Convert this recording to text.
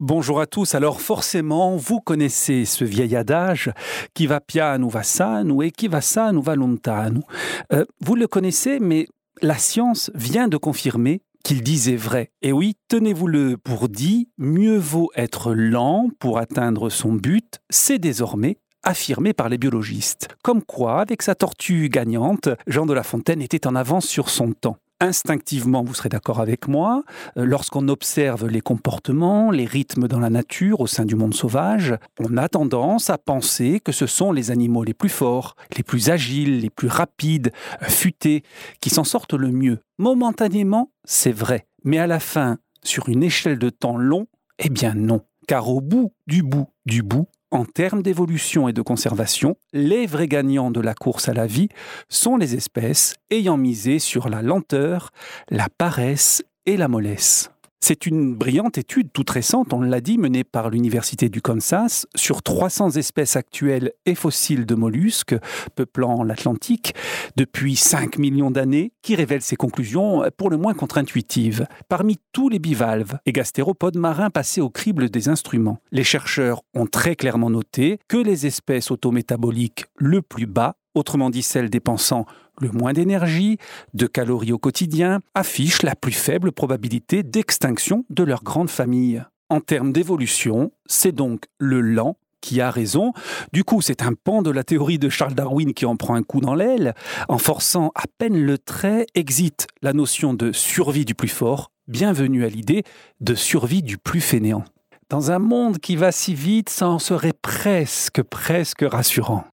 Bonjour à tous. Alors forcément, vous connaissez ce vieil adage qui va piano va sano et qui va sano va lontano. Euh, vous le connaissez, mais la science vient de confirmer qu'il disait vrai. Et oui, tenez-vous-le pour dit, mieux vaut être lent pour atteindre son but, c'est désormais affirmé par les biologistes. Comme quoi, avec sa tortue gagnante, Jean de La Fontaine était en avance sur son temps instinctivement, vous serez d'accord avec moi, euh, lorsqu'on observe les comportements, les rythmes dans la nature au sein du monde sauvage, on a tendance à penser que ce sont les animaux les plus forts, les plus agiles, les plus rapides, euh, futés, qui s'en sortent le mieux. Momentanément, c'est vrai, mais à la fin, sur une échelle de temps long, eh bien non. Car au bout du bout du bout, en termes d'évolution et de conservation, les vrais gagnants de la course à la vie sont les espèces ayant misé sur la lenteur, la paresse et la mollesse. C'est une brillante étude toute récente, on l'a dit, menée par l'Université du Kansas sur 300 espèces actuelles et fossiles de mollusques peuplant l'Atlantique depuis 5 millions d'années, qui révèle ses conclusions pour le moins contre-intuitives. Parmi tous les bivalves et gastéropodes marins passés au crible des instruments, les chercheurs ont très clairement noté que les espèces autométaboliques le plus bas autrement dit celles dépensant le moins d'énergie, de calories au quotidien, affichent la plus faible probabilité d'extinction de leur grande famille. En termes d'évolution, c'est donc le lent qui a raison. Du coup, c'est un pan de la théorie de Charles Darwin qui en prend un coup dans l'aile. En forçant à peine le trait, exite la notion de survie du plus fort. Bienvenue à l'idée de survie du plus fainéant. Dans un monde qui va si vite, ça en serait presque, presque rassurant.